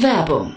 Werbung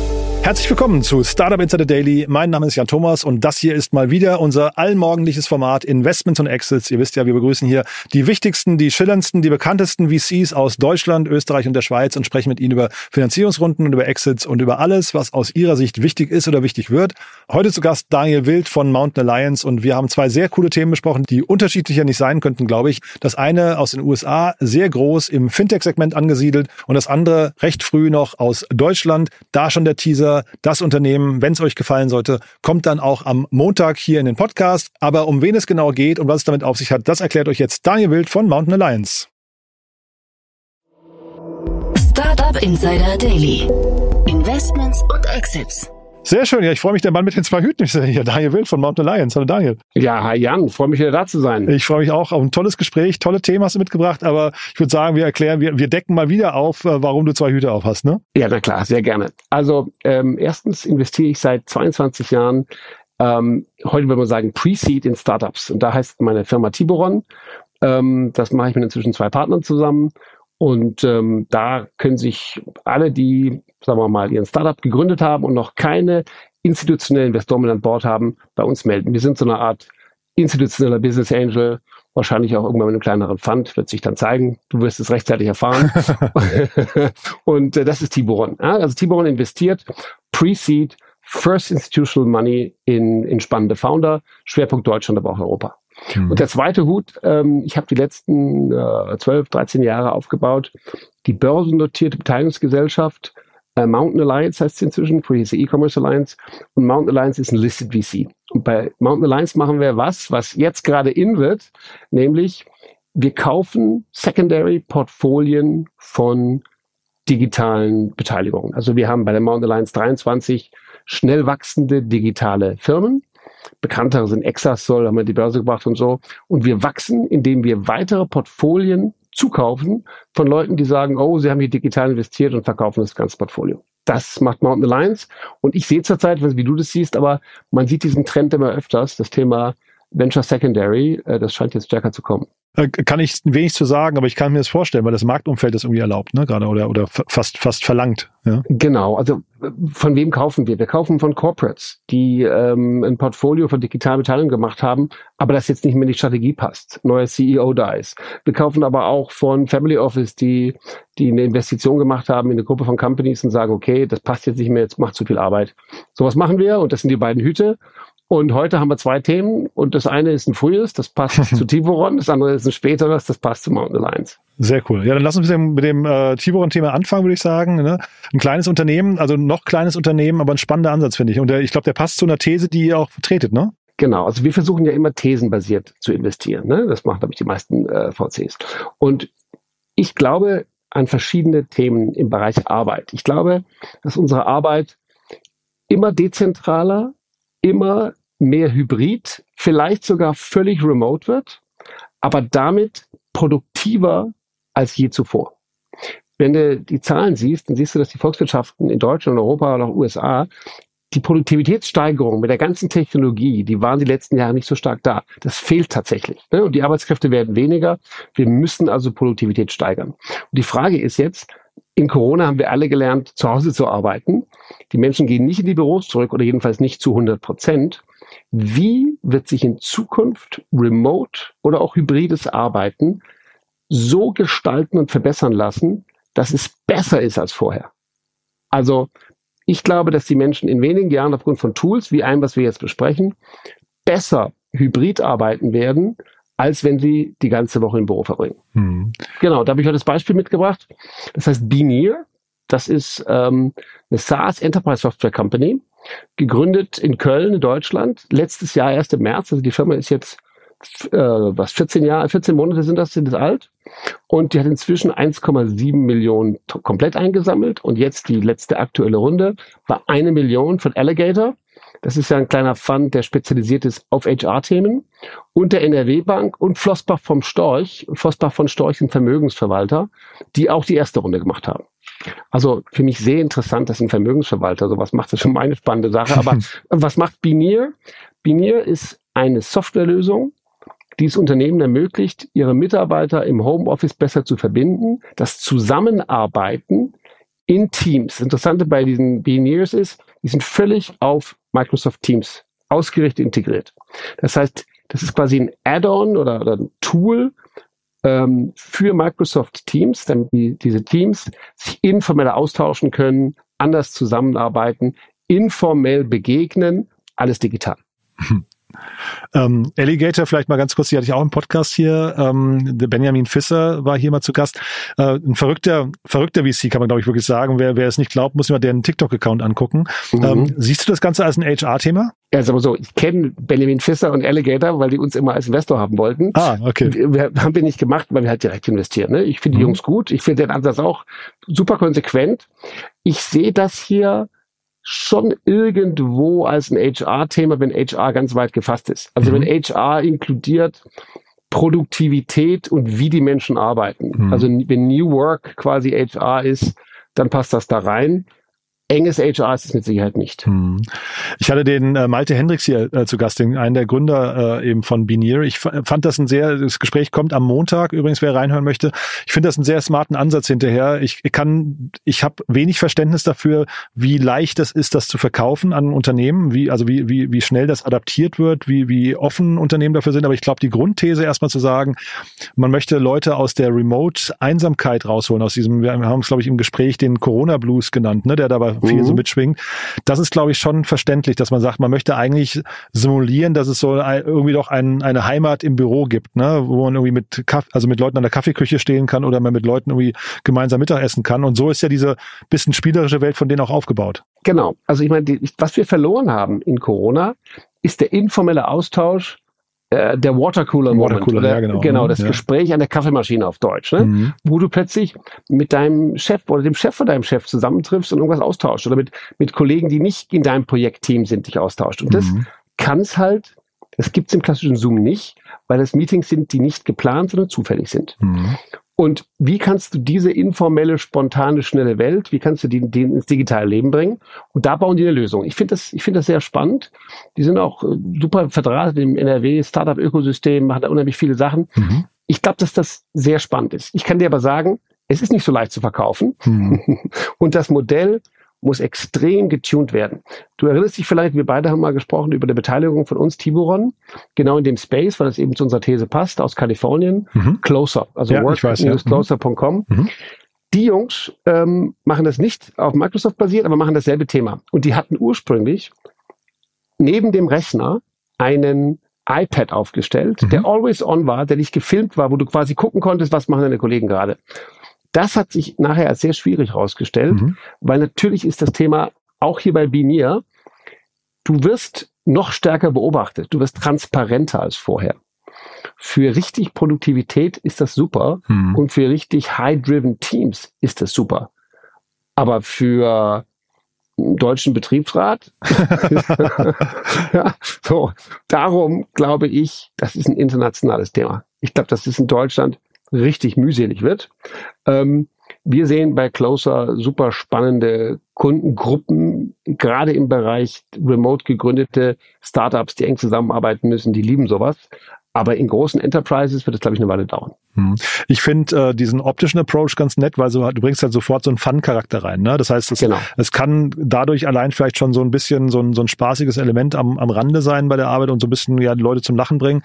Herzlich willkommen zu Startup Insider Daily. Mein Name ist Jan Thomas und das hier ist mal wieder unser allmorgendliches Format Investments und Exits. Ihr wisst ja, wir begrüßen hier die wichtigsten, die schillerndsten, die bekanntesten VCs aus Deutschland, Österreich und der Schweiz und sprechen mit ihnen über Finanzierungsrunden und über Exits und über alles, was aus ihrer Sicht wichtig ist oder wichtig wird. Heute zu Gast Daniel Wild von Mountain Alliance und wir haben zwei sehr coole Themen besprochen, die unterschiedlicher nicht sein könnten, glaube ich. Das eine aus den USA, sehr groß im Fintech-Segment angesiedelt und das andere recht früh noch aus Deutschland. Da schon der Teaser das Unternehmen, wenn es euch gefallen sollte, kommt dann auch am Montag hier in den Podcast. Aber um wen es genau geht und was es damit auf sich hat, das erklärt euch jetzt Daniel Wild von Mountain Alliance. Startup Insider Daily. Investments und Exits. Sehr schön, ja, ich freue mich, der Mann mit den zwei Hüten ist hier, Daniel Wild von Mountain Alliance. Hallo Daniel. Ja, hi Jan, freue mich wieder da zu sein. Ich freue mich auch auf ein tolles Gespräch, tolle Themen hast du mitgebracht, aber ich würde sagen, wir erklären, wir, wir decken mal wieder auf, äh, warum du zwei Hüte auf hast, ne? Ja, na klar, sehr gerne. Also ähm, erstens investiere ich seit 22 Jahren, ähm, heute würde man sagen, Pre-Seed in Startups. Und da heißt meine Firma Tiboron. Ähm, das mache ich mit inzwischen zwei Partnern zusammen. Und ähm, da können sich alle, die, sagen wir mal, ihren Startup gegründet haben und noch keine institutionellen Investoren an Bord haben, bei uns melden. Wir sind so eine Art institutioneller Business Angel, wahrscheinlich auch irgendwann mit einem kleineren Fund, wird sich dann zeigen. Du wirst es rechtzeitig erfahren. und äh, das ist Tiburon. Ja? Also Tiburon investiert Pre-Seed, First Institutional Money in, in spannende Founder, Schwerpunkt Deutschland, aber auch Europa. Mhm. Und der zweite Hut, ähm, ich habe die letzten äh, 12, 13 Jahre aufgebaut, die börsennotierte Beteiligungsgesellschaft äh, Mountain Alliance heißt es inzwischen, früher hieß E-Commerce Alliance und Mountain Alliance ist ein Listed VC. Und bei Mountain Alliance machen wir was, was jetzt gerade in wird, nämlich wir kaufen Secondary Portfolien von digitalen Beteiligungen. Also wir haben bei der Mountain Alliance 23 schnell wachsende digitale Firmen, Bekanntere sind Exasol, haben wir die Börse gebracht und so. Und wir wachsen, indem wir weitere Portfolien zukaufen von Leuten, die sagen, oh, sie haben hier digital investiert und verkaufen das ganze Portfolio. Das macht Mountain Alliance. Und ich sehe zurzeit, wie du das siehst, aber man sieht diesen Trend immer öfters, das Thema Venture Secondary, äh, das scheint jetzt stärker zu kommen. Äh, kann ich wenig zu sagen, aber ich kann mir das vorstellen, weil das Marktumfeld das irgendwie erlaubt, ne, gerade oder oder fast fast verlangt. Ja. Genau. Also von wem kaufen wir? Wir kaufen von Corporates, die ähm, ein Portfolio von digitalen Beteiligung gemacht haben, aber das jetzt nicht mehr in die Strategie passt. Neuer CEO da ist. Wir kaufen aber auch von Family Office, die die eine Investition gemacht haben in eine Gruppe von Companies und sagen, okay, das passt jetzt nicht mehr, jetzt macht zu viel Arbeit. Sowas machen wir und das sind die beiden Hüte. Und heute haben wir zwei Themen und das eine ist ein frühes, das passt zu Tiburon, das andere ist ein späteres, das passt zu Mountain Alliance. Sehr cool. Ja, dann lass uns mit dem, mit dem äh, Tiburon-Thema anfangen, würde ich sagen. Ne? Ein kleines Unternehmen, also noch kleines Unternehmen, aber ein spannender Ansatz, finde ich. Und der, ich glaube, der passt zu einer These, die ihr auch vertretet, ne? Genau, also wir versuchen ja immer thesenbasiert zu investieren. Ne? Das machen, glaube ich, die meisten äh, VCs. Und ich glaube an verschiedene Themen im Bereich Arbeit. Ich glaube, dass unsere Arbeit immer dezentraler, immer mehr hybrid, vielleicht sogar völlig remote wird, aber damit produktiver als je zuvor. Wenn du die Zahlen siehst, dann siehst du, dass die Volkswirtschaften in Deutschland, Europa und auch USA die Produktivitätssteigerung mit der ganzen Technologie, die waren die letzten Jahre nicht so stark da. Das fehlt tatsächlich. Ne? Und die Arbeitskräfte werden weniger. Wir müssen also Produktivität steigern. Und die Frage ist jetzt, in Corona haben wir alle gelernt, zu Hause zu arbeiten. Die Menschen gehen nicht in die Büros zurück oder jedenfalls nicht zu 100 Prozent. Wie wird sich in Zukunft Remote oder auch hybrides Arbeiten so gestalten und verbessern lassen, dass es besser ist als vorher? Also ich glaube, dass die Menschen in wenigen Jahren aufgrund von Tools wie einem, was wir jetzt besprechen, besser hybrid arbeiten werden, als wenn sie die ganze Woche im Büro verbringen. Mhm. Genau, da habe ich heute das Beispiel mitgebracht. Das heißt Benear. Das ist ähm, eine SaaS Enterprise Software Company, gegründet in Köln, Deutschland. Letztes Jahr erst im März. Also die Firma ist jetzt äh, was 14 Jahre, 14 Monate sind das, sind das alt. Und die hat inzwischen 1,7 Millionen komplett eingesammelt. Und jetzt die letzte aktuelle Runde war eine Million von Alligator. Das ist ja ein kleiner Fund, der spezialisiert ist auf HR-Themen. Und der NRW-Bank und Flossbach vom Storch. Flossbach von Storch sind Vermögensverwalter, die auch die erste Runde gemacht haben. Also für mich sehr interessant, dass ein Vermögensverwalter sowas macht. Das ist schon meine spannende Sache. Aber was macht Binier? Binier ist eine Softwarelösung, die es Unternehmen ermöglicht, ihre Mitarbeiter im Homeoffice besser zu verbinden, das Zusammenarbeiten in Teams. Das Interessante bei diesen Pioneers ist, die sind völlig auf Microsoft Teams ausgerichtet integriert. Das heißt, das ist quasi ein Add-on oder, oder ein Tool ähm, für Microsoft Teams, damit die, diese Teams sich informeller austauschen können, anders zusammenarbeiten, informell begegnen, alles digital. Ähm, Alligator, vielleicht mal ganz kurz, die hatte ich auch im Podcast hier. Ähm, der Benjamin Fisser war hier mal zu Gast. Äh, ein verrückter, verrückter VC, kann man glaube ich wirklich sagen. Wer, wer es nicht glaubt, muss immer deren TikTok-Account angucken. Mhm. Ähm, siehst du das Ganze als ein HR-Thema? Ja, ist aber so, ich kenne Benjamin Fisser und Alligator, weil die uns immer als Investor haben wollten. Ah, okay. Wir haben wir nicht gemacht, weil wir halt direkt investieren. Ne? Ich finde die mhm. Jungs gut. Ich finde den Ansatz auch super konsequent. Ich sehe das hier schon irgendwo als ein HR-Thema, wenn HR ganz weit gefasst ist. Also mhm. wenn HR inkludiert Produktivität und wie die Menschen arbeiten. Mhm. Also wenn New Work quasi HR ist, dann passt das da rein enges HR ist es mit Sicherheit nicht. Hm. Ich hatte den äh, Malte Hendricks hier äh, zu Gast, den, einen der Gründer äh, eben von Binier. Ich fand das ein sehr, das Gespräch kommt am Montag, übrigens, wer reinhören möchte. Ich finde das einen sehr smarten Ansatz hinterher. Ich kann, ich habe wenig Verständnis dafür, wie leicht es ist, das zu verkaufen an Unternehmen, wie, also wie, wie, wie schnell das adaptiert wird, wie, wie offen Unternehmen dafür sind. Aber ich glaube, die Grundthese erstmal zu sagen, man möchte Leute aus der Remote-Einsamkeit rausholen, aus diesem, wir haben es, glaube ich, im Gespräch den Corona-Blues genannt, ne, der dabei viel mhm. so mitschwingt. Das ist, glaube ich, schon verständlich, dass man sagt, man möchte eigentlich simulieren, dass es so irgendwie doch ein, eine Heimat im Büro gibt, ne, wo man irgendwie mit Kaff also mit Leuten an der Kaffeeküche stehen kann oder man mit Leuten irgendwie gemeinsam Mittag essen kann. Und so ist ja diese bisschen spielerische Welt von denen auch aufgebaut. Genau. Also ich meine, die, was wir verloren haben in Corona, ist der informelle Austausch äh, der Watercooler Moment. Watercooler, oder, ja, genau. Genau, das ja. Gespräch an der Kaffeemaschine auf Deutsch, ne? Mhm. wo du plötzlich mit deinem Chef oder dem Chef von deinem Chef zusammentriffst und irgendwas austauscht oder mit, mit Kollegen, die nicht in deinem Projektteam sind, dich austauscht. Und das mhm. kann es halt, das gibt's im klassischen Zoom nicht, weil das Meetings sind, die nicht geplant, sondern zufällig sind. Mhm. Und wie kannst du diese informelle, spontane, schnelle Welt, wie kannst du die, die ins digitale Leben bringen? Und da bauen die eine Lösung. Ich finde das, ich finde das sehr spannend. Die sind auch äh, super verdrahtet im NRW Startup-Ökosystem, machen da unheimlich viele Sachen. Mhm. Ich glaube, dass das sehr spannend ist. Ich kann dir aber sagen, es ist nicht so leicht zu verkaufen. Mhm. Und das Modell muss extrem getuned werden. Du erinnerst dich vielleicht, wir beide haben mal gesprochen über die Beteiligung von uns, Tiburon, genau in dem Space, weil es eben zu unserer These passt, aus Kalifornien, mhm. Closer, also ja, work-closer.com. Ja. Mhm. Die Jungs ähm, machen das nicht auf Microsoft basiert, aber machen dasselbe Thema. Und die hatten ursprünglich neben dem Rechner einen iPad aufgestellt, mhm. der always on war, der nicht gefilmt war, wo du quasi gucken konntest, was machen deine Kollegen gerade. Das hat sich nachher als sehr schwierig herausgestellt, mhm. weil natürlich ist das Thema auch hier bei Binier, du wirst noch stärker beobachtet, du wirst transparenter als vorher. Für richtig Produktivität ist das super mhm. und für richtig high-driven Teams ist das super. Aber für einen deutschen Betriebsrat, ja, so, darum glaube ich, das ist ein internationales Thema. Ich glaube, das ist in Deutschland richtig mühselig wird. Ähm, wir sehen bei Closer super spannende Kundengruppen, gerade im Bereich remote gegründete Startups, die eng zusammenarbeiten müssen, die lieben sowas. Aber in großen Enterprises wird es, glaube ich, eine Weile dauern. Hm. Ich finde äh, diesen optischen Approach ganz nett, weil so, du bringst halt sofort so einen Fun-Charakter rein. Ne? Das heißt, es, genau. es kann dadurch allein vielleicht schon so ein bisschen so ein, so ein spaßiges Element am, am Rande sein bei der Arbeit und so ein bisschen ja, Leute zum Lachen bringen.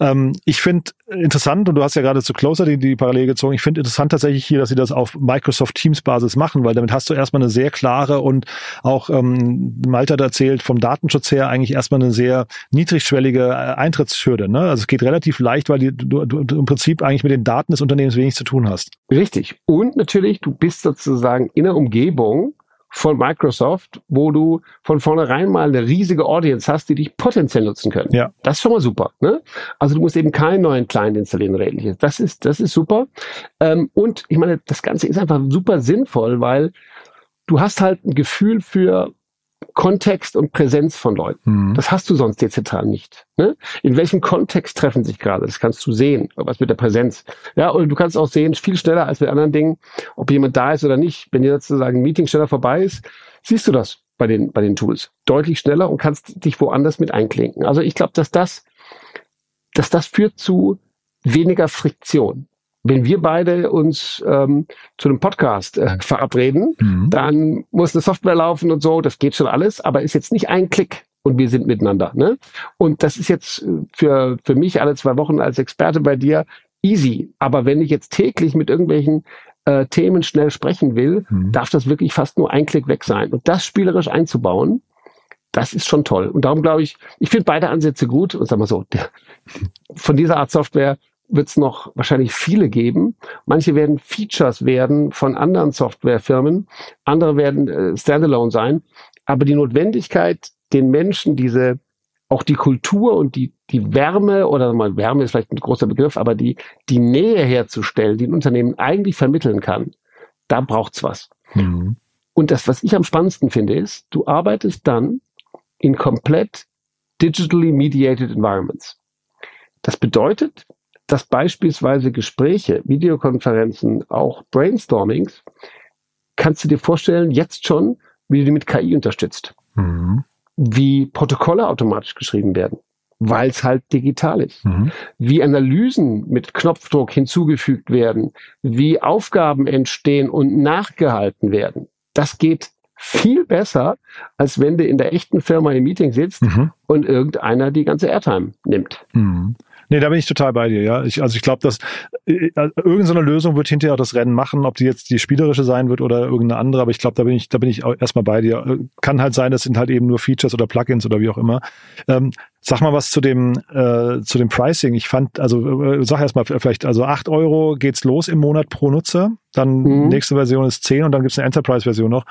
Ähm, ich finde interessant, und du hast ja gerade zu Closer die, die Parallele gezogen, ich finde interessant tatsächlich hier, dass sie das auf Microsoft Teams Basis machen, weil damit hast du erstmal eine sehr klare und auch ähm, Malte hat erzählt, vom Datenschutz her eigentlich erstmal eine sehr niedrigschwellige äh, Eintrittshürde. Ne? Also es geht relativ leicht, weil die, du, du im Prinzip eigentlich mit den Daten des Unternehmens wenig zu tun hast. Richtig. Und natürlich, du bist sozusagen in der Umgebung, von Microsoft, wo du von vornherein mal eine riesige Audience hast, die dich potenziell nutzen können. Ja. Das ist schon mal super. Ne? Also du musst eben keinen neuen Client installieren oder ähnliches. Das ist, das ist super. Ähm, und ich meine, das Ganze ist einfach super sinnvoll, weil du hast halt ein Gefühl für Kontext und Präsenz von Leuten. Mhm. Das hast du sonst dezentral nicht. Ne? In welchem Kontext treffen sich gerade? Das kannst du sehen. Was mit der Präsenz. Ja, und du kannst auch sehen, viel schneller als mit anderen Dingen, ob jemand da ist oder nicht. Wenn dir sozusagen ein Meeting schneller vorbei ist, siehst du das bei den, bei den Tools. Deutlich schneller und kannst dich woanders mit einklinken. Also ich glaube, dass das, dass das führt zu weniger Friktion wenn wir beide uns ähm, zu einem Podcast äh, verabreden, mhm. dann muss eine Software laufen und so, das geht schon alles, aber ist jetzt nicht ein Klick und wir sind miteinander. Ne? Und das ist jetzt äh, für, für mich alle zwei Wochen als Experte bei dir easy. Aber wenn ich jetzt täglich mit irgendwelchen äh, Themen schnell sprechen will, mhm. darf das wirklich fast nur ein Klick weg sein. Und das spielerisch einzubauen, das ist schon toll. Und darum glaube ich, ich finde beide Ansätze gut und sag mal so, der, von dieser Art Software wird es noch wahrscheinlich viele geben. Manche werden Features werden von anderen Softwarefirmen, andere werden äh, Standalone sein. Aber die Notwendigkeit, den Menschen diese auch die Kultur und die, die Wärme oder mal Wärme ist vielleicht ein großer Begriff, aber die, die Nähe herzustellen, die ein Unternehmen eigentlich vermitteln kann, da braucht's was. Mhm. Und das, was ich am spannendsten finde, ist, du arbeitest dann in komplett digitally mediated environments. Das bedeutet, dass beispielsweise Gespräche, Videokonferenzen, auch Brainstormings, kannst du dir vorstellen, jetzt schon, wie du die mit KI unterstützt. Mhm. Wie Protokolle automatisch geschrieben werden, weil es halt digital ist. Mhm. Wie Analysen mit Knopfdruck hinzugefügt werden, wie Aufgaben entstehen und nachgehalten werden. Das geht viel besser, als wenn du in der echten Firma im Meeting sitzt mhm. und irgendeiner die ganze Airtime nimmt. Mhm. Nee, da bin ich total bei dir, ja. Ich, also ich glaube, dass äh, äh, irgendeine Lösung wird hinterher auch das Rennen machen, ob die jetzt die spielerische sein wird oder irgendeine andere, aber ich glaube, da bin ich, da bin ich erstmal bei dir. Äh, kann halt sein, das sind halt eben nur Features oder Plugins oder wie auch immer. Ähm, Sag mal was zu dem, äh, zu dem Pricing. Ich fand, also äh, sag erst mal vielleicht, also acht Euro geht's los im Monat pro Nutzer. Dann mhm. nächste Version ist zehn und dann gibt's eine Enterprise-Version noch.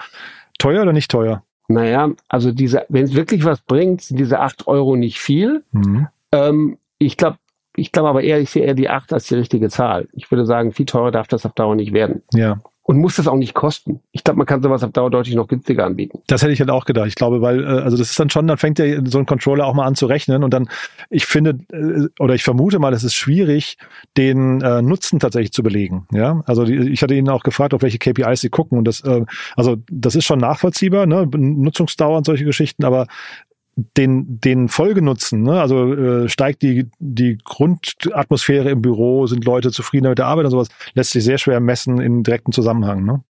Teuer oder nicht teuer? Naja, also diese, wenn es wirklich was bringt, sind diese acht Euro nicht viel. Mhm. Ähm, ich glaube, ich glaube aber eher, ich sehe eher die 8 als die richtige Zahl. Ich würde sagen, viel teurer darf das auf Dauer nicht werden. Ja. Und muss das auch nicht kosten. Ich glaube, man kann sowas auf Dauer deutlich noch günstiger anbieten. Das hätte ich halt auch gedacht. Ich glaube, weil, äh, also das ist dann schon, dann fängt ja so ein Controller auch mal an zu rechnen und dann, ich finde, äh, oder ich vermute mal, es ist schwierig, den äh, Nutzen tatsächlich zu belegen. Ja, also die, ich hatte Ihnen auch gefragt, auf welche KPIs Sie gucken und das, äh, also das ist schon nachvollziehbar, ne? Nutzungsdauer und solche Geschichten, aber den, den Folgenutzen, ne? also äh, steigt die, die Grundatmosphäre im Büro, sind Leute zufriedener mit der Arbeit und sowas, lässt sich sehr schwer messen in direktem Zusammenhang. Ne?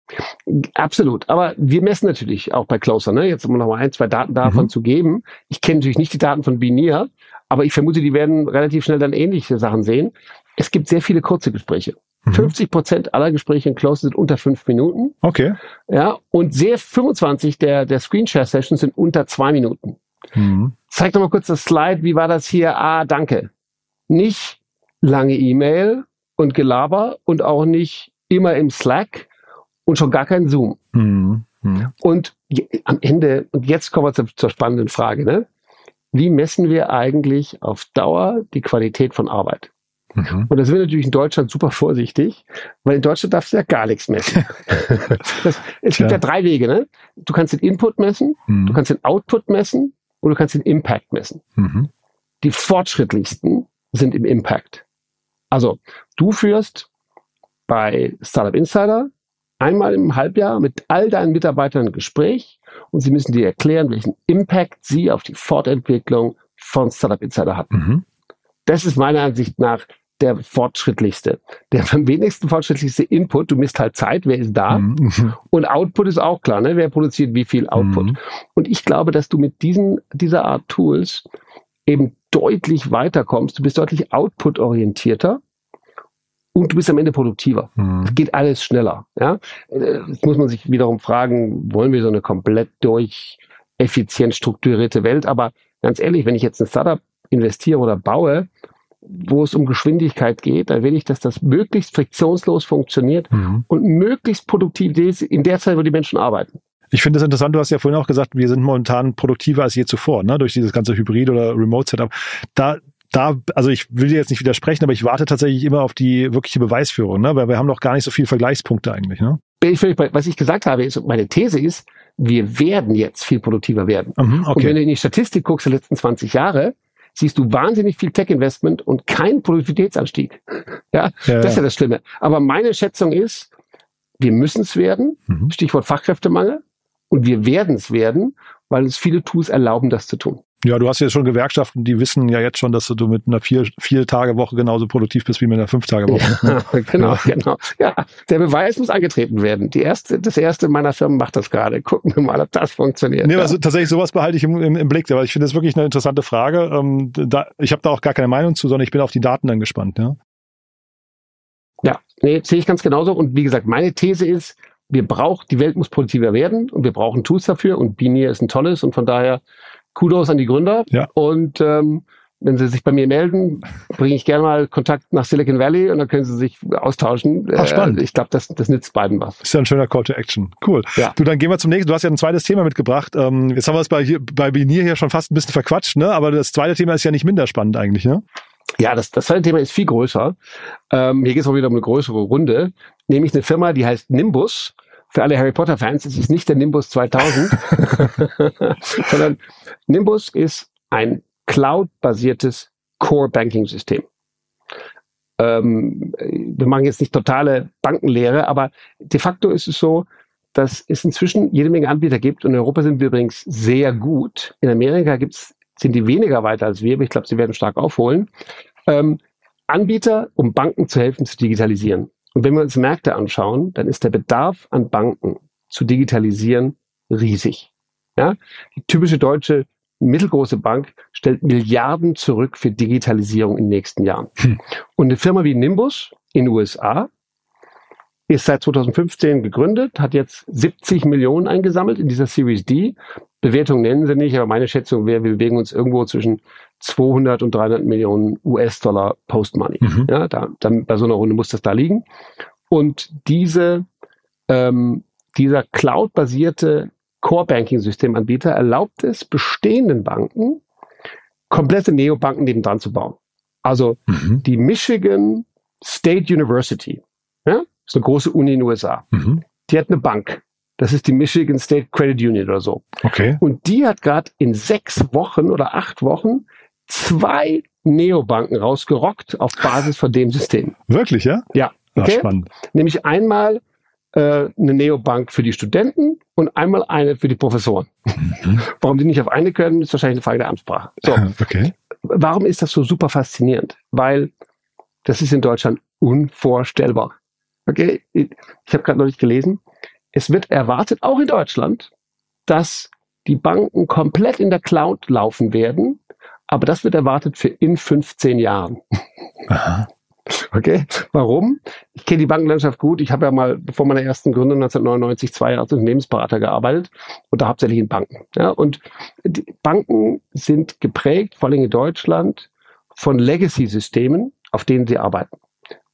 Absolut, aber wir messen natürlich auch bei Closer, ne? jetzt um noch mal ein, zwei Daten davon mhm. zu geben. Ich kenne natürlich nicht die Daten von Binier, aber ich vermute, die werden relativ schnell dann ähnliche Sachen sehen. Es gibt sehr viele kurze Gespräche. 50 mhm. Prozent aller Gespräche in Close sind unter fünf Minuten. Okay. Ja, und sehr 25 der, der Screenshare-Sessions sind unter zwei Minuten. Mhm. Zeig doch mal kurz das Slide. Wie war das hier? Ah, danke. Nicht lange E-Mail und Gelaber und auch nicht immer im Slack und schon gar kein Zoom. Mhm. Mhm. Und am Ende, und jetzt kommen wir zur, zur spannenden Frage, ne? Wie messen wir eigentlich auf Dauer die Qualität von Arbeit? Mhm. Und da sind wir natürlich in Deutschland super vorsichtig, weil in Deutschland darfst du ja gar nichts messen. das, es gibt ja. ja drei Wege. Ne? Du kannst den Input messen, mhm. du kannst den Output messen und du kannst den Impact messen. Mhm. Die fortschrittlichsten sind im Impact. Also du führst bei Startup Insider einmal im Halbjahr mit all deinen Mitarbeitern ein Gespräch und sie müssen dir erklären, welchen Impact sie auf die Fortentwicklung von Startup Insider hatten. Mhm. Das ist meiner Ansicht nach der fortschrittlichste. Der am wenigsten fortschrittlichste Input, du misst halt Zeit, wer ist da. Mhm. Und Output ist auch klar, ne? wer produziert wie viel Output. Mhm. Und ich glaube, dass du mit diesen, dieser Art Tools eben deutlich weiterkommst, du bist deutlich output-orientierter und du bist am Ende produktiver. Mhm. Es geht alles schneller. Ja? Jetzt muss man sich wiederum fragen, wollen wir so eine komplett durch effizient strukturierte Welt? Aber ganz ehrlich, wenn ich jetzt ein Startup investiere oder baue, wo es um Geschwindigkeit geht, dann will ich, dass das möglichst friktionslos funktioniert Mhm. und möglichst produktiv ist in der Zeit, wo die Menschen arbeiten. Ich finde es interessant, du hast ja vorhin auch gesagt, wir sind momentan produktiver als je zuvor, ne? durch dieses ganze Hybrid- oder Remote-Setup. Da, da, also ich will dir jetzt nicht widersprechen, aber ich warte tatsächlich immer auf die wirkliche Beweisführung, ne? weil wir haben noch gar nicht so viele Vergleichspunkte eigentlich. Ne? Ich Was ich gesagt habe, ist, meine These ist, wir werden jetzt viel produktiver werden. Mhm, Und wenn okay. du in die Statistik guckst der letzten 20 Jahre, siehst du wahnsinnig viel Tech-Investment und keinen Produktivitätsanstieg. Ja, Ja, das ist ja. das Schlimme. Aber meine Schätzung ist, wir müssen es werden, Mhm. Stichwort Fachkräftemangel, und wir werden es werden, weil uns viele Tools erlauben, das zu tun. Ja, du hast ja schon Gewerkschaften, die wissen ja jetzt schon, dass du mit einer vier, vier Tage Woche genauso produktiv bist wie mit einer fünf Tage Woche. ne? Ja, genau, genau. Ja, der Beweis muss angetreten werden. Die erste, das erste meiner Firmen macht das gerade. Gucken wir mal, ob das funktioniert. Nee, ja. also tatsächlich sowas behalte ich im, im, im Blick, weil ich finde das wirklich eine interessante Frage. Ähm, da, ich habe da auch gar keine Meinung zu, sondern ich bin auf die Daten dann gespannt. Ja? Ja, nee, sehe ich ganz genauso. Und wie gesagt, meine These ist, wir brauchen, die Welt muss produktiver werden und wir brauchen Tools dafür und Beanier ist ein tolles und von daher Kudos an die Gründer. Ja. Und ähm, wenn Sie sich bei mir melden, bringe ich gerne mal Kontakt nach Silicon Valley und dann können Sie sich austauschen. Ach, spannend. Äh, ich glaube, das, das nützt beiden was. Ist ja ein schöner Call to Action. Cool. Ja. Du, dann gehen wir zum nächsten. Du hast ja ein zweites Thema mitgebracht. Ähm, jetzt haben wir es bei, bei Binir hier schon fast ein bisschen verquatscht, ne? aber das zweite Thema ist ja nicht minder spannend eigentlich. Ne? Ja, das, das zweite Thema ist viel größer. Ähm, hier geht es auch wieder um eine größere Runde, nämlich eine Firma, die heißt Nimbus. Für alle Harry Potter Fans, es ist nicht der Nimbus 2000, sondern Nimbus ist ein Cloud-basiertes Core Banking System. Ähm, wir machen jetzt nicht totale Bankenlehre, aber de facto ist es so, dass es inzwischen jede Menge Anbieter gibt und in Europa sind wir übrigens sehr gut. In Amerika gibt's, sind die weniger weiter als wir, aber ich glaube, sie werden stark aufholen. Ähm, Anbieter, um Banken zu helfen, zu digitalisieren. Und wenn wir uns Märkte anschauen, dann ist der Bedarf an Banken zu digitalisieren riesig. Ja? Die typische deutsche mittelgroße Bank stellt Milliarden zurück für Digitalisierung in den nächsten Jahren. Hm. Und eine Firma wie Nimbus in den USA ist seit 2015 gegründet, hat jetzt 70 Millionen eingesammelt in dieser Series D. Bewertung nennen sie nicht, aber meine Schätzung wäre, wir bewegen uns irgendwo zwischen 200 und 300 Millionen US-Dollar Post-Money. Mhm. Ja, da, dann, bei so einer Runde muss das da liegen. Und diese, ähm, dieser Cloud-basierte Core-Banking-Systemanbieter erlaubt es bestehenden Banken, komplette Neobanken nebendran zu bauen. Also Mhm. die Michigan State University, ja, ist eine große Uni in den USA. Mhm. Die hat eine Bank. Das ist die Michigan State Credit Union oder so. Okay. Und die hat gerade in sechs Wochen oder acht Wochen zwei Neobanken rausgerockt auf Basis von dem System. Wirklich, ja? Ja, Ja, okay. spannend. Nämlich einmal äh, eine Neobank für die Studenten und einmal eine für die Professoren. Mhm. Warum die nicht auf eine können, ist wahrscheinlich eine Frage der Amtssprache. So, Okay. warum ist das so super faszinierend? Weil das ist in Deutschland unvorstellbar. Okay, ich habe gerade neulich gelesen, es wird erwartet, auch in Deutschland, dass die Banken komplett in der Cloud laufen werden, aber das wird erwartet für in 15 Jahren. Aha. Okay, warum? Ich kenne die Bankenlandschaft gut. Ich habe ja mal vor meiner ersten Gründung 1999 zwei Jahre als Unternehmensberater gearbeitet und da hauptsächlich in Banken. Ja, und die Banken sind geprägt, vor allem in Deutschland, von Legacy-Systemen, auf denen sie arbeiten.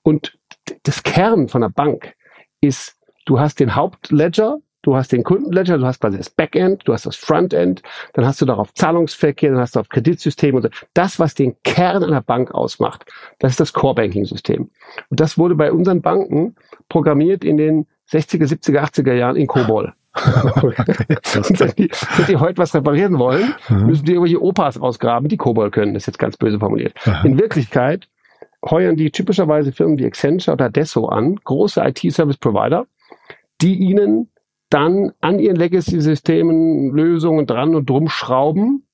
Und das Kern von einer Bank ist, du hast den Hauptledger, du hast den Kundenledger, du hast quasi das Backend, du hast das Frontend, dann hast du darauf Zahlungsverkehr, dann hast du auf Kreditsystem und so. Das, was den Kern einer Bank ausmacht, das ist das Core-Banking-System. Und das wurde bei unseren Banken programmiert in den 60er, 70er, 80er Jahren in COBOL. Und wenn die, wenn die heute was reparieren wollen, müssen die irgendwelche Opas ausgraben, die COBOL können. Das ist jetzt ganz böse formuliert. In Wirklichkeit heuern die typischerweise Firmen wie Accenture oder Desso an, große IT-Service-Provider, die ihnen dann an ihren Legacy-Systemen Lösungen dran und drum schrauben,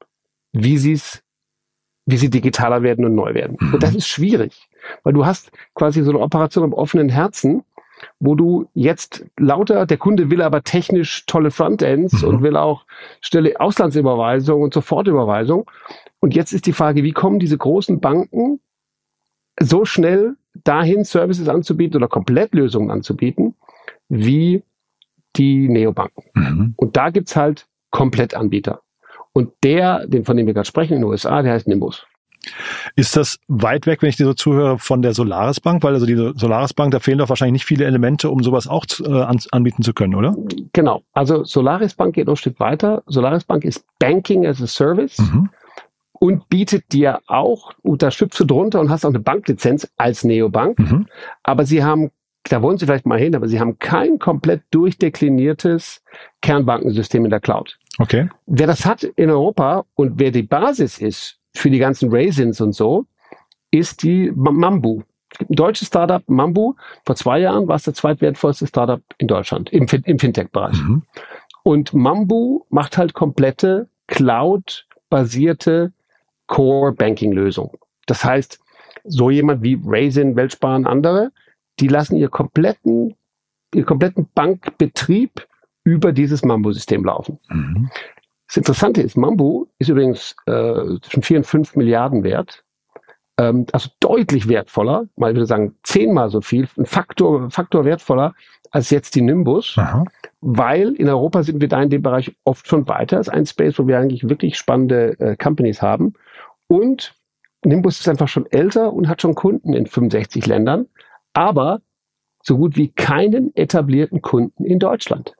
wie sie es, wie sie digitaler werden und neu werden. Mhm. Und das ist schwierig, weil du hast quasi so eine Operation am offenen Herzen, wo du jetzt lauter, der Kunde will aber technisch tolle Frontends mhm. und will auch schnelle Auslandsüberweisung und Sofortüberweisung. Und jetzt ist die Frage, wie kommen diese großen Banken so schnell dahin, Services anzubieten oder Komplettlösungen anzubieten, wie die Neobanken. Mhm. Und da gibt's halt Komplettanbieter. Und der, den von dem wir gerade sprechen in den USA, der heißt Nimbus. Ist das weit weg, wenn ich dir so zuhöre, von der Solaris Bank? Weil also die Solaris Bank, da fehlen doch wahrscheinlich nicht viele Elemente, um sowas auch zu, äh, an, anbieten zu können, oder? Genau. Also Solaris Bank geht noch ein Stück weiter. Solaris Bank ist Banking as a Service. Mhm. Und bietet dir auch, unterstützt du drunter und hast auch eine Banklizenz als Neobank. Mhm. Aber sie haben da wollen Sie vielleicht mal hin, aber Sie haben kein komplett durchdekliniertes Kernbankensystem in der Cloud. Okay. Wer das hat in Europa und wer die Basis ist für die ganzen Raisins und so, ist die Mambu. Ein deutsches Startup, Mambu. Vor zwei Jahren war es der zweitwertvollste Startup in Deutschland, im, im Fintech-Bereich. Mhm. Und Mambu macht halt komplette Cloud-basierte Core-Banking-Lösung. Das heißt, so jemand wie Raisin, Weltsparen, andere, die lassen ihr kompletten, ihr kompletten Bankbetrieb über dieses Mambo-System laufen. Mhm. Das Interessante ist, Mambo ist übrigens äh, zwischen 4 und 5 Milliarden wert. Ähm, also deutlich wertvoller, mal würde sagen zehnmal so viel, ein Faktor, Faktor wertvoller als jetzt die Nimbus, Aha. weil in Europa sind wir da in dem Bereich oft schon weiter. Das ist ein Space, wo wir eigentlich wirklich spannende äh, Companies haben. Und Nimbus ist einfach schon älter und hat schon Kunden in 65 Ländern aber so gut wie keinen etablierten Kunden in Deutschland.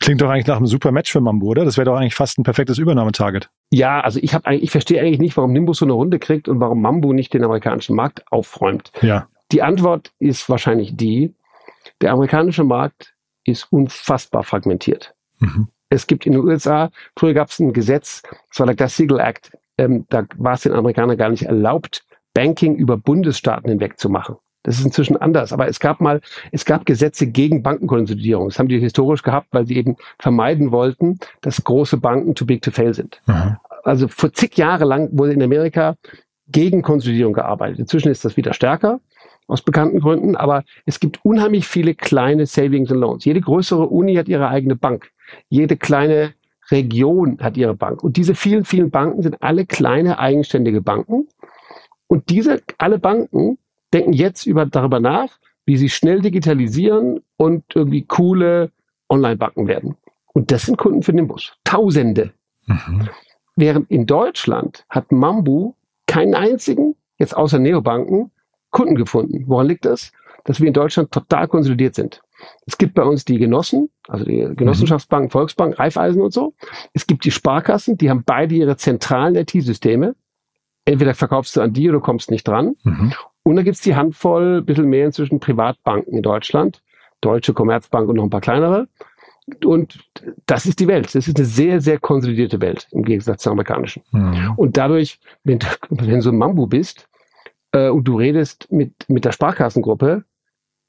Klingt doch eigentlich nach einem super Match für Mambo, oder? Das wäre doch eigentlich fast ein perfektes Übernahmetarget. Ja, also ich habe ich verstehe eigentlich nicht, warum Nimbus so eine Runde kriegt und warum Mambo nicht den amerikanischen Markt aufräumt. Ja. Die Antwort ist wahrscheinlich die, der amerikanische Markt ist unfassbar fragmentiert. Mhm. Es gibt in den USA, früher gab es ein Gesetz, das war der Glass-Steagall Act, ähm, da war es den Amerikanern gar nicht erlaubt, Banking über Bundesstaaten hinweg zu machen. Das ist inzwischen anders. Aber es gab mal, es gab Gesetze gegen Bankenkonsolidierung. Das haben die historisch gehabt, weil sie eben vermeiden wollten, dass große Banken too big to fail sind. Mhm. Also vor zig Jahre lang wurde in Amerika gegen Konsolidierung gearbeitet. Inzwischen ist das wieder stärker aus bekannten Gründen, aber es gibt unheimlich viele kleine Savings and Loans. Jede größere Uni hat ihre eigene Bank. Jede kleine Region hat ihre Bank. Und diese vielen, vielen Banken sind alle kleine eigenständige Banken. Und diese, alle Banken denken jetzt über, darüber nach, wie sie schnell digitalisieren und irgendwie coole Online-Banken werden. Und das sind Kunden für Nimbus. Tausende. Mhm. Während in Deutschland hat Mambu keinen einzigen, jetzt außer Neobanken, Kunden gefunden. Woran liegt das? Dass wir in Deutschland total konsolidiert sind. Es gibt bei uns die Genossen, also die Genossenschaftsbanken, Volksbank, Raiffeisen und so. Es gibt die Sparkassen, die haben beide ihre zentralen IT-Systeme. Entweder verkaufst du an die oder kommst nicht dran. Mhm. Und dann gibt's die Handvoll, bisschen mehr inzwischen Privatbanken in Deutschland, Deutsche Commerzbank und noch ein paar kleinere. Und das ist die Welt. Das ist eine sehr, sehr konsolidierte Welt im Gegensatz zur amerikanischen. Mhm. Und dadurch, wenn, wenn du so ein Mambu bist äh, und du redest mit, mit der Sparkassengruppe,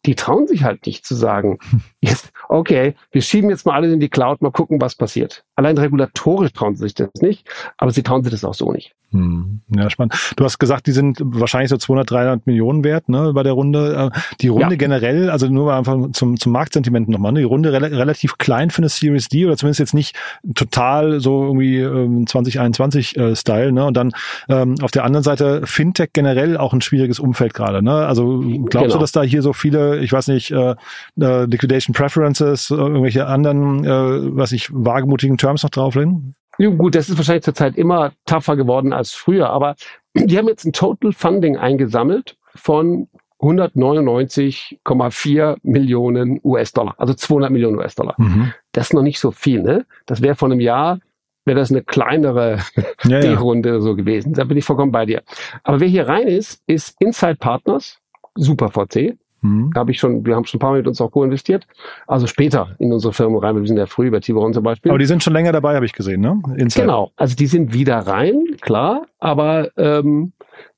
die trauen sich halt nicht zu sagen, jetzt, okay, wir schieben jetzt mal alles in die Cloud, mal gucken, was passiert. Allein regulatorisch trauen sie sich das nicht, aber sie trauen sich das auch so nicht. Hm, ja, spannend. Du hast gesagt, die sind wahrscheinlich so 200, 300 Millionen wert ne, bei der Runde. Äh, die Runde ja. generell, also nur einfach zum, zum Marktsentiment nochmal, ne, die Runde re relativ klein für eine Series D oder zumindest jetzt nicht total so irgendwie ähm, 2021 äh. Ne? Und dann ähm, auf der anderen Seite Fintech generell auch ein schwieriges Umfeld gerade. Ne? Also glaubst genau. du, dass da hier so viele, ich weiß nicht, äh, äh, Liquidation Preferences, äh, irgendwelche anderen, äh, was ich, wagemutigen Terms noch drauflegen? Ja, gut, das ist wahrscheinlich zurzeit immer tougher geworden als früher, aber die haben jetzt ein Total Funding eingesammelt von 199,4 Millionen US-Dollar, also 200 Millionen US-Dollar. Mhm. Das ist noch nicht so viel, ne? Das wäre vor einem Jahr, wäre das eine kleinere ja, D-Runde ja. so gewesen. Da bin ich vollkommen bei dir. Aber wer hier rein ist, ist Inside Partners, Super VC. Mhm. Habe ich schon, wir haben schon ein paar Mal mit uns auch co-investiert. Also später in unsere Firmen rein. Wir sind ja früh bei Tiburon zum Beispiel. Aber die sind schon länger dabei, habe ich gesehen, ne? Inside. Genau. Also die sind wieder rein, klar. Aber ähm,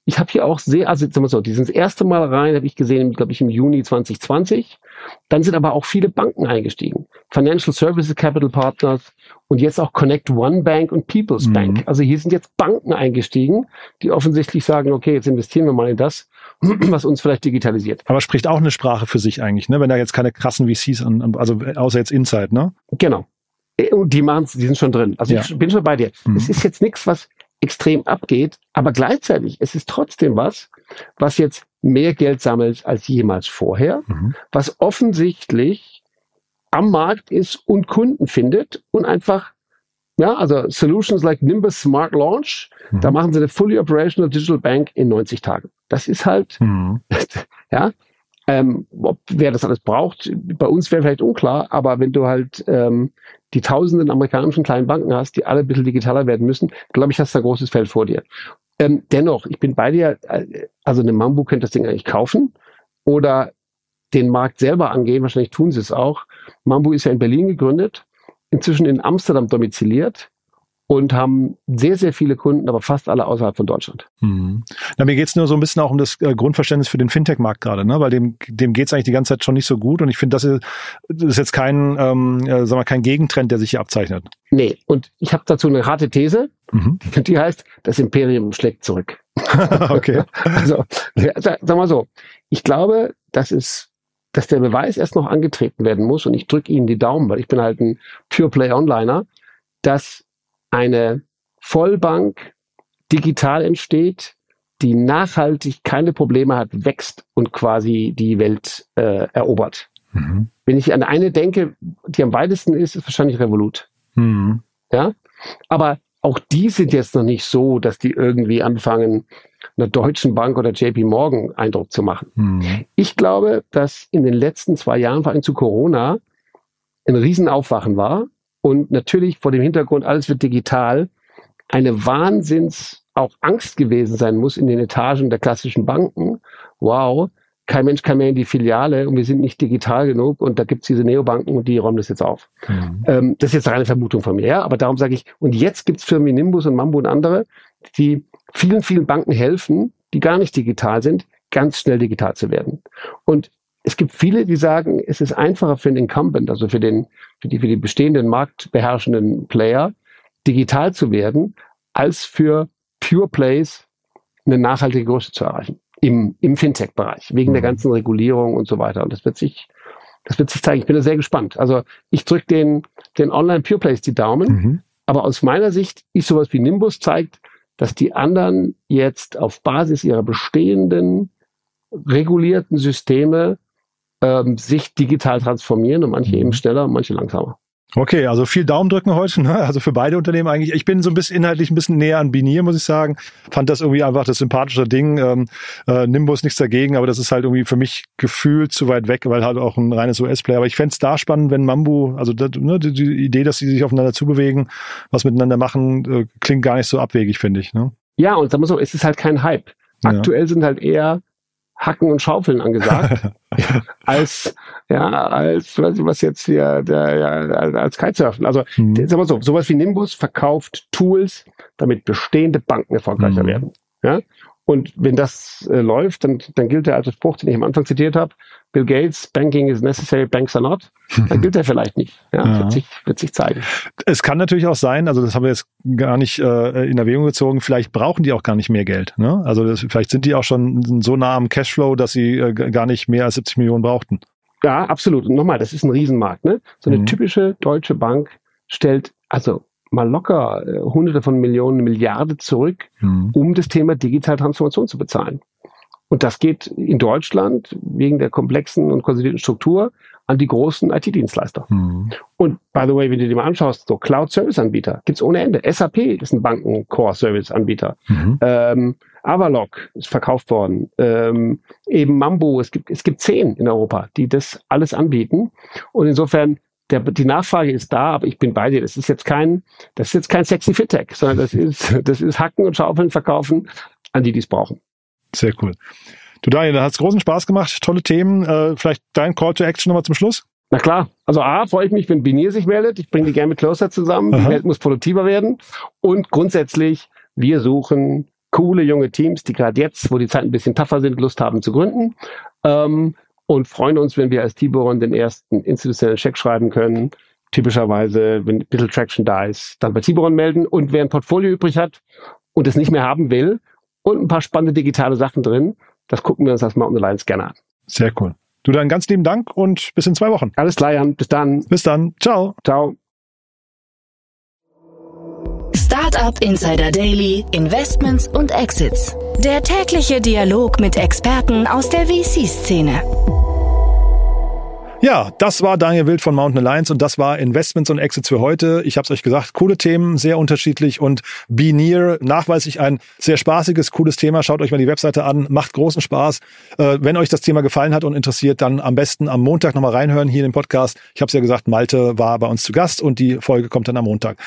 ich habe hier auch sehr, also sagen wir so, die sind das erste Mal rein, habe ich gesehen, glaube ich, im Juni 2020. Dann sind aber auch viele Banken eingestiegen. Financial Services Capital Partners und jetzt auch Connect One Bank und People's mhm. Bank. Also hier sind jetzt Banken eingestiegen, die offensichtlich sagen, okay, jetzt investieren wir mal in das, was uns vielleicht digitalisiert. Aber spricht auch eine Sprache für sich eigentlich, ne? Wenn da jetzt keine krassen VCs an, also außer jetzt Inside, ne? Genau. Äh, und die machen's, die sind schon drin. Also ja. ich bin schon bei dir. Mhm. Es ist jetzt nichts, was extrem abgeht, aber gleichzeitig es ist trotzdem was, was jetzt mehr Geld sammelt als jemals vorher, mhm. was offensichtlich am Markt ist und Kunden findet und einfach ja, also Solutions like Nimbus Smart Launch, mhm. da machen sie eine fully operational Digital Bank in 90 Tagen. Das ist halt, mhm. ja, ähm, ob, wer das alles braucht, bei uns wäre vielleicht unklar, aber wenn du halt ähm, die tausenden amerikanischen kleinen Banken hast, die alle ein bisschen digitaler werden müssen, glaube ich, hast du ein großes Feld vor dir. Ähm, dennoch, ich bin bei dir, äh, also eine Mambu könnte das Ding eigentlich kaufen oder den Markt selber angehen, wahrscheinlich tun sie es auch. Mambu ist ja in Berlin gegründet, inzwischen in Amsterdam domiziliert und haben sehr, sehr viele Kunden, aber fast alle außerhalb von Deutschland. Mhm. Na, mir geht's nur so ein bisschen auch um das äh, Grundverständnis für den Fintech-Markt gerade, ne? weil dem, dem geht's eigentlich die ganze Zeit schon nicht so gut und ich finde, das ist, das ist jetzt kein, ähm, äh, sag mal, kein Gegentrend, der sich hier abzeichnet. Nee, und ich habe dazu eine harte These, mhm. die heißt, das Imperium schlägt zurück. okay. also, sag, mal so, ich glaube, das ist dass der Beweis erst noch angetreten werden muss, und ich drücke Ihnen die Daumen, weil ich bin halt ein Pure Play Onliner, dass eine Vollbank digital entsteht, die nachhaltig keine Probleme hat, wächst und quasi die Welt äh, erobert. Mhm. Wenn ich an eine denke, die am weitesten ist, ist wahrscheinlich Revolut. Mhm. Ja, aber auch die sind jetzt noch nicht so, dass die irgendwie anfangen, einer deutschen Bank oder JP Morgan Eindruck zu machen. Mhm. Ich glaube, dass in den letzten zwei Jahren, vor allem zu Corona, ein Riesenaufwachen war und natürlich vor dem Hintergrund, alles wird digital, eine Wahnsinns auch Angst gewesen sein muss in den Etagen der klassischen Banken. Wow, kein Mensch kann mehr in die Filiale und wir sind nicht digital genug und da gibt's diese Neobanken und die räumen das jetzt auf. Mhm. Ähm, das ist jetzt eine Vermutung von mir, ja, aber darum sage ich, und jetzt gibt's Firmen wie Nimbus und Mambo und andere, die vielen, vielen Banken helfen, die gar nicht digital sind, ganz schnell digital zu werden. Und es gibt viele, die sagen, es ist einfacher für den Incumbent, also für den, für die, für die bestehenden marktbeherrschenden Player, digital zu werden, als für Pure Plays eine nachhaltige Größe zu erreichen im, im Fintech-Bereich, wegen mhm. der ganzen Regulierung und so weiter. Und das wird sich, das wird sich zeigen. Ich bin da sehr gespannt. Also ich drücke den, den Online-Pure Plays die Daumen, mhm. aber aus meiner Sicht ist sowas wie Nimbus zeigt, dass die anderen jetzt auf Basis ihrer bestehenden regulierten Systeme ähm, sich digital transformieren und manche mhm. eben schneller, manche langsamer. Okay, also viel Daumen drücken heute, ne? also für beide Unternehmen eigentlich. Ich bin so ein bisschen inhaltlich ein bisschen näher an Binier, muss ich sagen. Fand das irgendwie einfach das sympathische Ding. Ähm, äh, Nimbus nichts dagegen, aber das ist halt irgendwie für mich gefühlt zu weit weg, weil halt auch ein reines US-Player. Aber ich fände es da spannend, wenn Mambu, also das, ne, die, die, Idee, dass sie sich aufeinander zubewegen, was miteinander machen, äh, klingt gar nicht so abwegig, finde ich. Ne? Ja, und sag mal so, es ist halt kein Hype. Aktuell ja. sind halt eher Hacken und Schaufeln angesagt, als ja als weiß ich, was jetzt hier der ja, als Kitesurfen. Also mhm. sag mal so, sowas wie Nimbus verkauft Tools, damit bestehende Banken erfolgreicher mhm. werden. Ja, und wenn das äh, läuft, dann, dann gilt der alte Spruch, den ich am Anfang zitiert habe, Bill Gates, Banking is necessary, banks are not. Dann gilt er vielleicht nicht. Ja, ja. Wird, sich, wird sich zeigen. Es kann natürlich auch sein, also das haben wir jetzt gar nicht äh, in Erwägung gezogen, vielleicht brauchen die auch gar nicht mehr Geld. Ne? Also das, vielleicht sind die auch schon so nah am Cashflow, dass sie äh, gar nicht mehr als 70 Millionen brauchten. Ja, absolut. Und nochmal, das ist ein Riesenmarkt. Ne? So eine mhm. typische deutsche Bank stellt also mal locker äh, hunderte von Millionen, Milliarden zurück, mhm. um das Thema Digitaltransformation zu bezahlen. Und das geht in Deutschland wegen der komplexen und konsolidierten Struktur an die großen IT-Dienstleister. Mhm. Und by the way, wenn du dir mal anschaust, so Cloud-Service-Anbieter gibt's ohne Ende. SAP ist ein Banken-Core-Service-Anbieter. Mhm. Ähm, Avalok ist verkauft worden. Ähm, eben Mambo, es gibt, es gibt zehn in Europa, die das alles anbieten. Und insofern der, die Nachfrage ist da, aber ich bin bei dir. Das ist jetzt kein, das ist jetzt kein sexy Fintech, sondern das ist, das ist Hacken und Schaufeln verkaufen an die, die es brauchen. Sehr cool. Du Daniel, da hat's großen Spaß gemacht, tolle Themen. Äh, vielleicht dein Call to Action nochmal zum Schluss? Na klar. Also A, freue ich mich, wenn Binier sich meldet. Ich bringe die gerne mit Closer zusammen. Aha. Die Welt muss produktiver werden. Und grundsätzlich, wir suchen coole junge Teams, die gerade jetzt, wo die Zeiten ein bisschen tougher sind, Lust haben zu gründen. Ähm, und freuen uns, wenn wir als Tiboron den ersten institutionellen Check schreiben können. Typischerweise, wenn ein bisschen Traction da ist, dann bei Tiboron melden. Und wer ein Portfolio übrig hat und es nicht mehr haben will und ein paar spannende digitale Sachen drin, das gucken wir uns als Mountain Alliance gerne an. Sehr cool. Du dann ganz lieben Dank und bis in zwei Wochen. Alles klar, Jan. Bis dann. Bis dann. Ciao. Ciao. Startup Insider Daily, Investments und Exits. Der tägliche Dialog mit Experten aus der VC-Szene. Ja, das war Daniel Wild von Mountain Alliance und das war Investments und Exits für heute. Ich habe es euch gesagt, coole Themen, sehr unterschiedlich und Be Near, nachweislich ein sehr spaßiges, cooles Thema. Schaut euch mal die Webseite an, macht großen Spaß. Äh, wenn euch das Thema gefallen hat und interessiert, dann am besten am Montag nochmal reinhören hier in den Podcast. Ich habe es ja gesagt, Malte war bei uns zu Gast und die Folge kommt dann am Montag.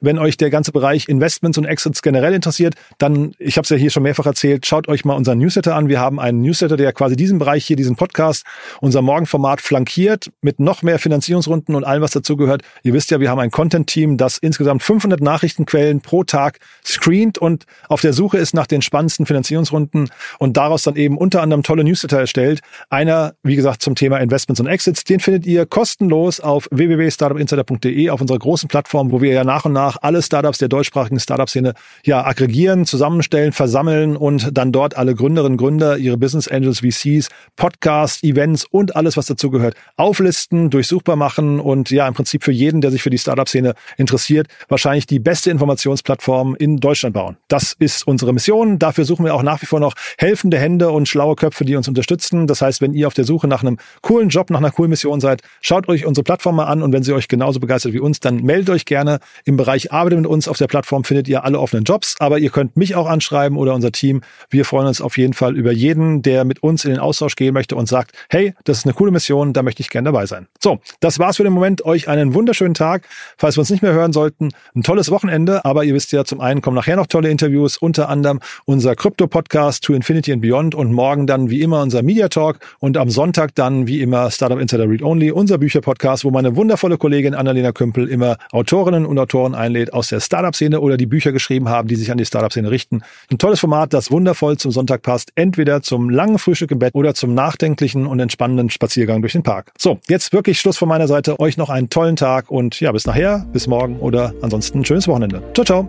Wenn euch der ganze Bereich Investments und Exits generell interessiert, dann, ich habe es ja hier schon mehrfach erzählt, schaut euch mal unseren Newsletter an. Wir haben einen Newsletter, der quasi diesen Bereich hier, diesen Podcast, unser Morgenformat flankiert mit noch mehr Finanzierungsrunden und allem, was dazugehört. Ihr wisst ja, wir haben ein Content-Team, das insgesamt 500 Nachrichtenquellen pro Tag screent und auf der Suche ist nach den spannendsten Finanzierungsrunden und daraus dann eben unter anderem tolle Newsletter erstellt. Einer, wie gesagt, zum Thema Investments und Exits, den findet ihr kostenlos auf www.startupinsider.de auf unserer großen Plattform, wo wir ja nach und nach nach alle Startups der deutschsprachigen Startup-Szene ja aggregieren, zusammenstellen, versammeln und dann dort alle Gründerinnen Gründer, ihre Business Angels, VCs, Podcasts, Events und alles, was dazugehört, auflisten, durchsuchbar machen und ja, im Prinzip für jeden, der sich für die Startup-Szene interessiert, wahrscheinlich die beste Informationsplattform in Deutschland bauen. Das ist unsere Mission. Dafür suchen wir auch nach wie vor noch helfende Hände und schlaue Köpfe, die uns unterstützen. Das heißt, wenn ihr auf der Suche nach einem coolen Job, nach einer coolen Mission seid, schaut euch unsere Plattform mal an und wenn sie euch genauso begeistert wie uns, dann meldet euch gerne im Bereich Bereich Arbeitet mit uns auf der Plattform findet ihr alle offenen Jobs, aber ihr könnt mich auch anschreiben oder unser Team. Wir freuen uns auf jeden Fall über jeden, der mit uns in den Austausch gehen möchte und sagt, hey, das ist eine coole Mission, da möchte ich gerne dabei sein. So, das war's für den Moment. Euch einen wunderschönen Tag. Falls wir uns nicht mehr hören sollten, ein tolles Wochenende, aber ihr wisst ja, zum einen kommen nachher noch tolle Interviews, unter anderem unser Krypto-Podcast To Infinity and Beyond und morgen dann wie immer unser Media Talk und am Sonntag dann wie immer Startup Insider Read Only, unser Bücher-Podcast, wo meine wundervolle Kollegin Annalena Kümpel immer Autorinnen und Autoren einlädt aus der Startup-Szene oder die Bücher geschrieben haben, die sich an die Startup-Szene richten. Ein tolles Format, das wundervoll zum Sonntag passt, entweder zum langen Frühstück im Bett oder zum nachdenklichen und entspannenden Spaziergang durch den Park. So, jetzt wirklich Schluss von meiner Seite. Euch noch einen tollen Tag und ja, bis nachher, bis morgen oder ansonsten ein schönes Wochenende. Ciao, ciao.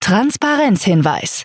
Transparenzhinweis.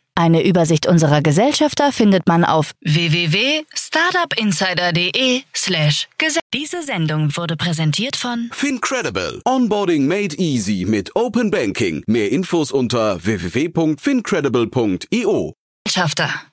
Eine Übersicht unserer Gesellschafter findet man auf www.startupinsider.de/gesellschafter. slash Diese Sendung wurde präsentiert von Fincredible. Onboarding made easy mit Open Banking. Mehr Infos unter www.fincredible.io. Gesellschafter.